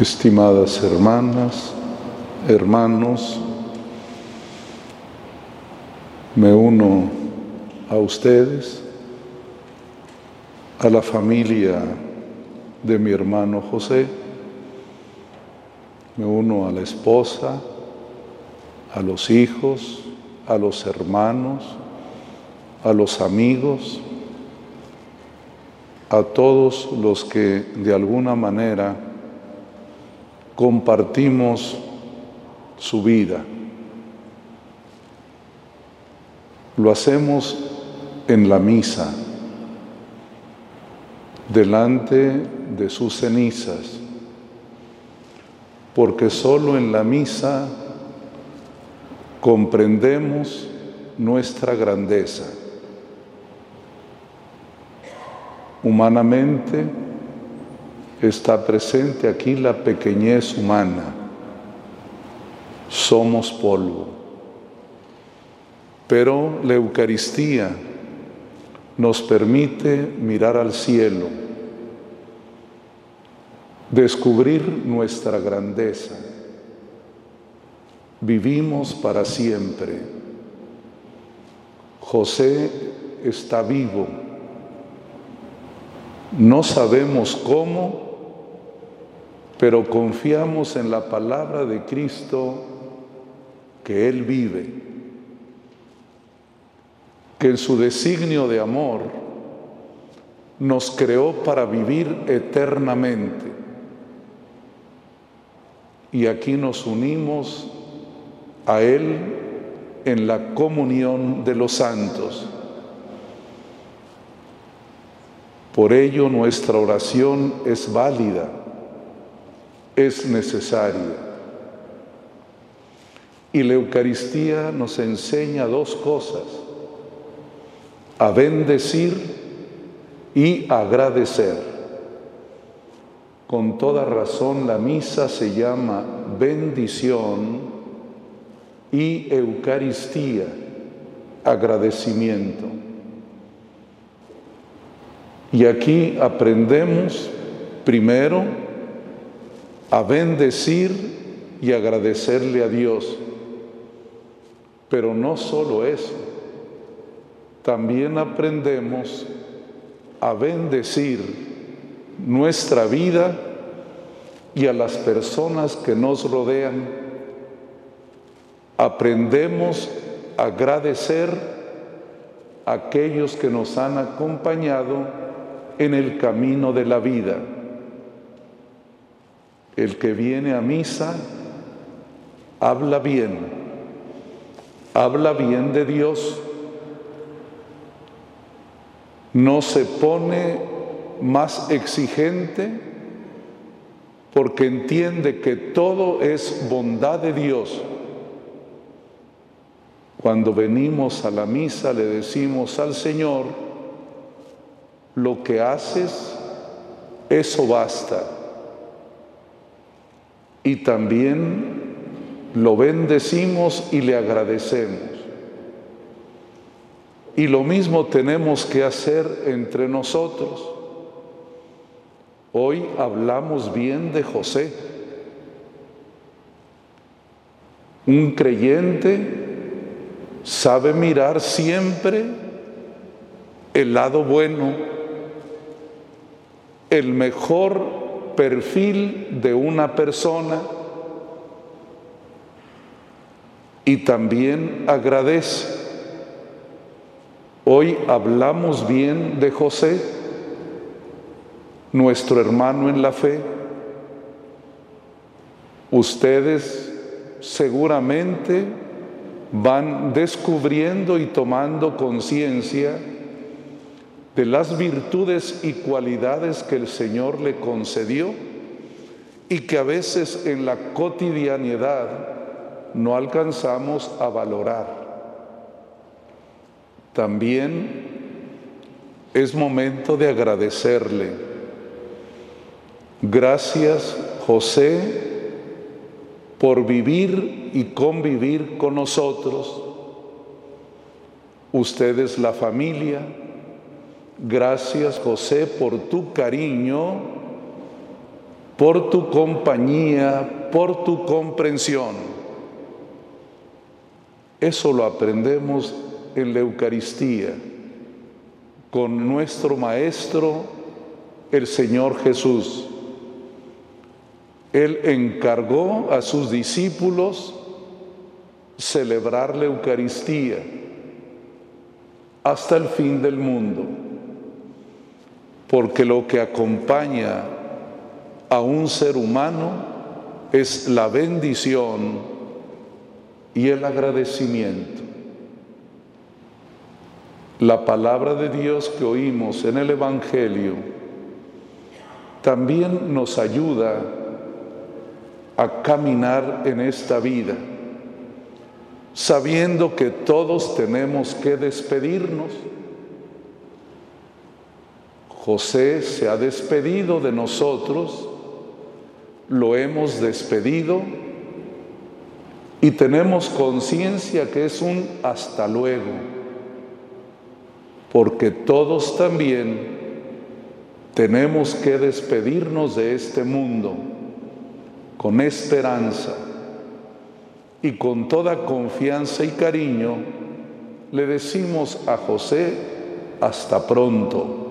estimadas hermanas, hermanos, me uno a ustedes, a la familia de mi hermano José, me uno a la esposa, a los hijos, a los hermanos, a los amigos, a todos los que de alguna manera compartimos su vida. Lo hacemos en la misa, delante de sus cenizas, porque solo en la misa comprendemos nuestra grandeza. Humanamente está presente aquí la pequeñez humana. Somos polvo. Pero la Eucaristía nos permite mirar al cielo, descubrir nuestra grandeza. Vivimos para siempre. José está vivo. No sabemos cómo, pero confiamos en la palabra de Cristo que Él vive, que en su designio de amor nos creó para vivir eternamente. Y aquí nos unimos a Él en la comunión de los santos. Por ello nuestra oración es válida es necesaria. Y la Eucaristía nos enseña dos cosas, a bendecir y agradecer. Con toda razón la misa se llama bendición y Eucaristía, agradecimiento. Y aquí aprendemos primero a bendecir y agradecerle a Dios. Pero no solo eso, también aprendemos a bendecir nuestra vida y a las personas que nos rodean. Aprendemos a agradecer a aquellos que nos han acompañado en el camino de la vida. El que viene a misa habla bien, habla bien de Dios, no se pone más exigente porque entiende que todo es bondad de Dios. Cuando venimos a la misa le decimos al Señor, lo que haces, eso basta y también lo bendecimos y le agradecemos. Y lo mismo tenemos que hacer entre nosotros. Hoy hablamos bien de José. Un creyente sabe mirar siempre el lado bueno, el mejor perfil de una persona y también agradece. Hoy hablamos bien de José, nuestro hermano en la fe. Ustedes seguramente van descubriendo y tomando conciencia de las virtudes y cualidades que el Señor le concedió y que a veces en la cotidianidad no alcanzamos a valorar. También es momento de agradecerle. Gracias, José, por vivir y convivir con nosotros. Ustedes la familia, Gracias José por tu cariño por tu compañía, por tu comprensión. Eso lo aprendemos en la Eucaristía con nuestro Maestro, el Señor Jesús. Él encargó a sus discípulos celebrar la Eucaristía hasta el fin del mundo, porque lo que acompaña a un ser humano es la bendición y el agradecimiento. La palabra de Dios que oímos en el Evangelio también nos ayuda a caminar en esta vida, sabiendo que todos tenemos que despedirnos. José se ha despedido de nosotros, lo hemos despedido y tenemos conciencia que es un hasta luego, porque todos también tenemos que despedirnos de este mundo con esperanza y con toda confianza y cariño, le decimos a José, hasta pronto.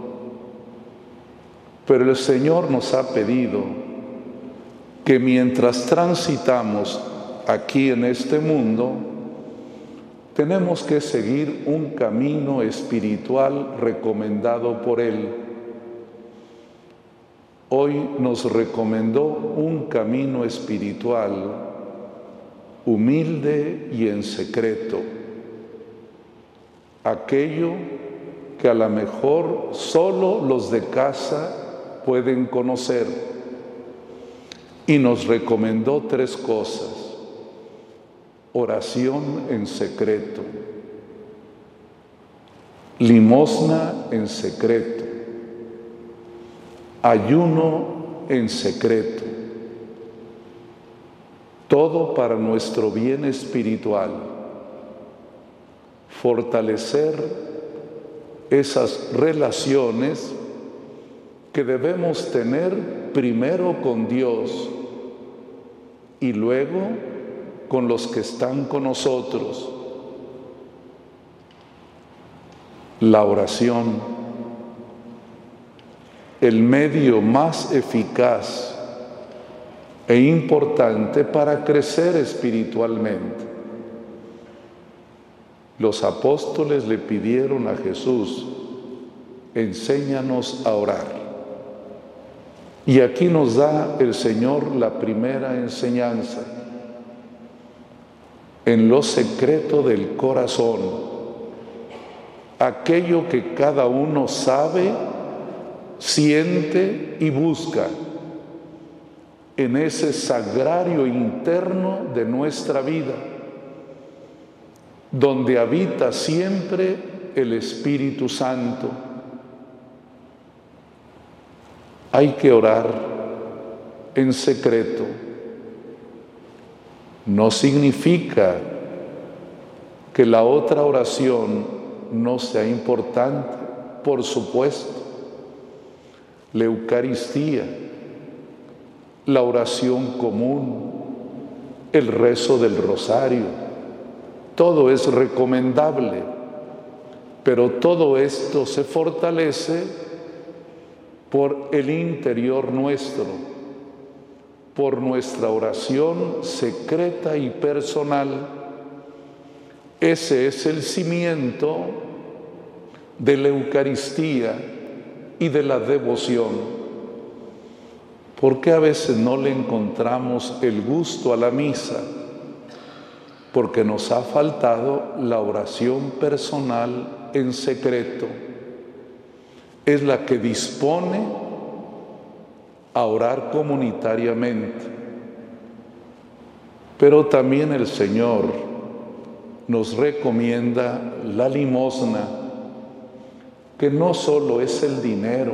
Pero el Señor nos ha pedido que mientras transitamos aquí en este mundo, tenemos que seguir un camino espiritual recomendado por Él. Hoy nos recomendó un camino espiritual humilde y en secreto, aquello que a lo mejor solo los de casa pueden conocer. Y nos recomendó tres cosas. Oración en secreto, limosna en secreto ayuno en secreto, todo para nuestro bien espiritual, fortalecer esas relaciones que debemos tener primero con Dios y luego con los que están con nosotros. La oración el medio más eficaz e importante para crecer espiritualmente. Los apóstoles le pidieron a Jesús, enséñanos a orar. Y aquí nos da el Señor la primera enseñanza. En lo secreto del corazón, aquello que cada uno sabe siente y busca en ese sagrario interno de nuestra vida, donde habita siempre el Espíritu Santo. Hay que orar en secreto. No significa que la otra oración no sea importante, por supuesto la Eucaristía, la oración común, el rezo del rosario. Todo es recomendable, pero todo esto se fortalece por el interior nuestro, por nuestra oración secreta y personal. Ese es el cimiento de la Eucaristía y de la devoción. ¿Por qué a veces no le encontramos el gusto a la misa? Porque nos ha faltado la oración personal en secreto. Es la que dispone a orar comunitariamente. Pero también el Señor nos recomienda la limosna que no solo es el dinero,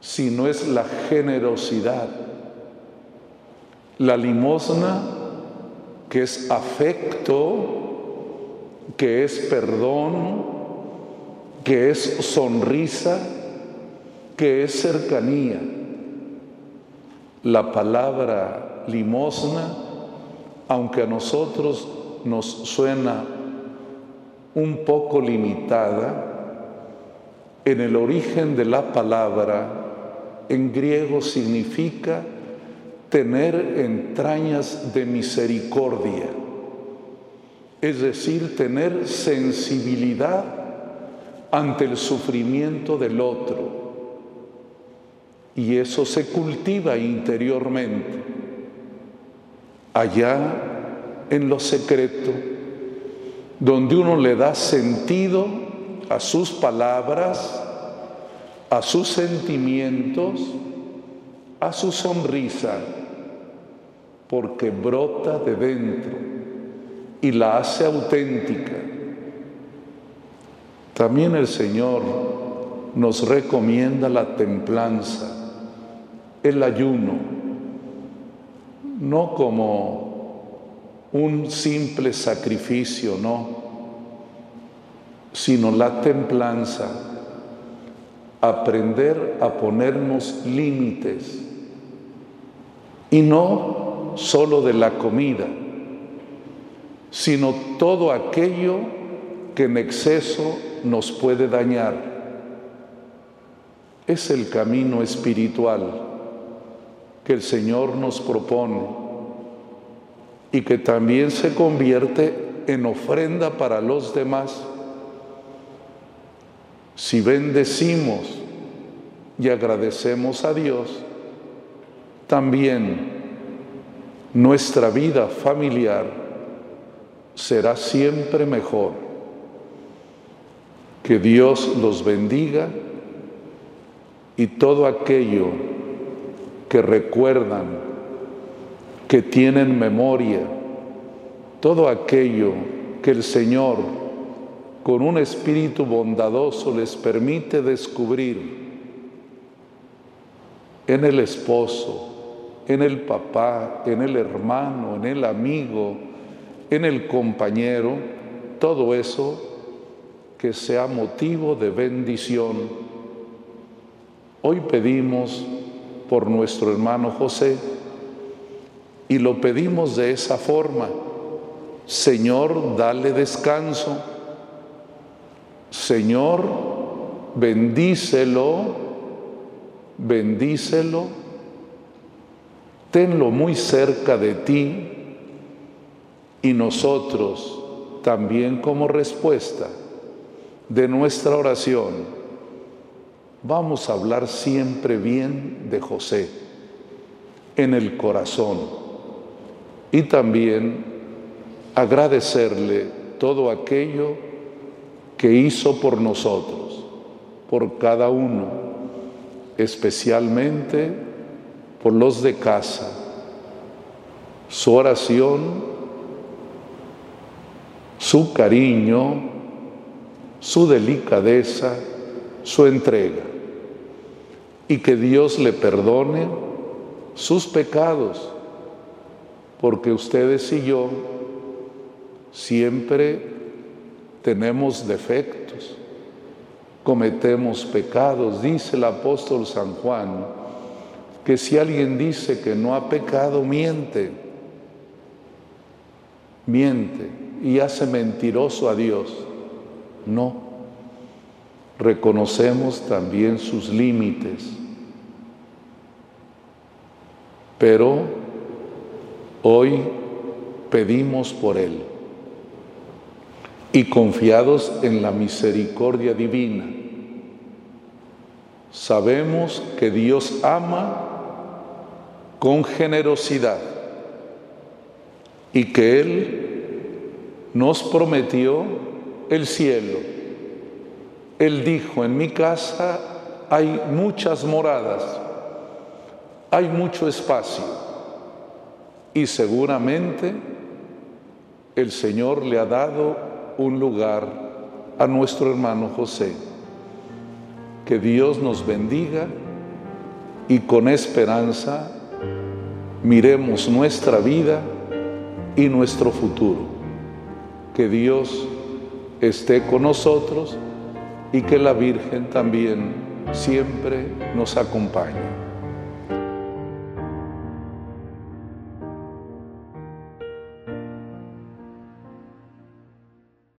sino es la generosidad. La limosna, que es afecto, que es perdón, que es sonrisa, que es cercanía. la palabra limosna, aunque a nosotros nos suena un poco limitada, en el origen de la palabra en griego significa tener entrañas de misericordia, es decir, tener sensibilidad ante el sufrimiento del otro. Y eso se cultiva interiormente, allá en lo secreto, donde uno le da sentido a sus palabras, a sus sentimientos, a su sonrisa, porque brota de dentro y la hace auténtica. También el Señor nos recomienda la templanza, el ayuno, no como un simple sacrificio, no, sino la templanza, aprender a ponernos límites y no solo de la comida, sino todo aquello que en exceso nos puede dañar. Es el camino espiritual que el Señor nos propone y que también se convierte en ofrenda para los demás. Si bendecimos y agradecemos a Dios, también nuestra vida familiar será siempre mejor. Que Dios los bendiga y todo aquello que recuerdan, que tienen memoria, todo aquello que el Señor con un espíritu bondadoso les permite descubrir en el esposo, en el papá, en el hermano, en el amigo, en el compañero, todo eso que sea motivo de bendición. Hoy pedimos por nuestro hermano José y lo pedimos de esa forma. Señor, dale descanso. Señor, bendícelo, bendícelo tenlo muy cerca de ti y nosotros también como respuesta de nuestra oración vamos a hablar siempre bien de José en el corazón y también agradecerle todo aquello que hizo por nosotros, por cada uno, especialmente por los de casa. Su oración, su cariño, su delicadeza, su entrega. Y que Dios le perdone sus pecados, porque ustedes y yo siempre tenemos defectos, cometemos pecados, dice el apóstol San Juan que si alguien dice que no ha pecado, miente, miente y hace mentiroso a Dios. No, reconocemos también sus límites, pero hoy pedimos por Él y confiados en la misericordia divina. Sabemos que Dios ama con generosidad y que Él nos prometió el cielo. Él dijo, en mi casa hay muchas moradas, hay mucho espacio y seguramente el Señor le ha dado un lugar a nuestro hermano José. Que Dios nos bendiga y con esperanza miremos nuestra vida y nuestro futuro. Que Dios esté con nosotros y que la Virgen también siempre nos acompañe.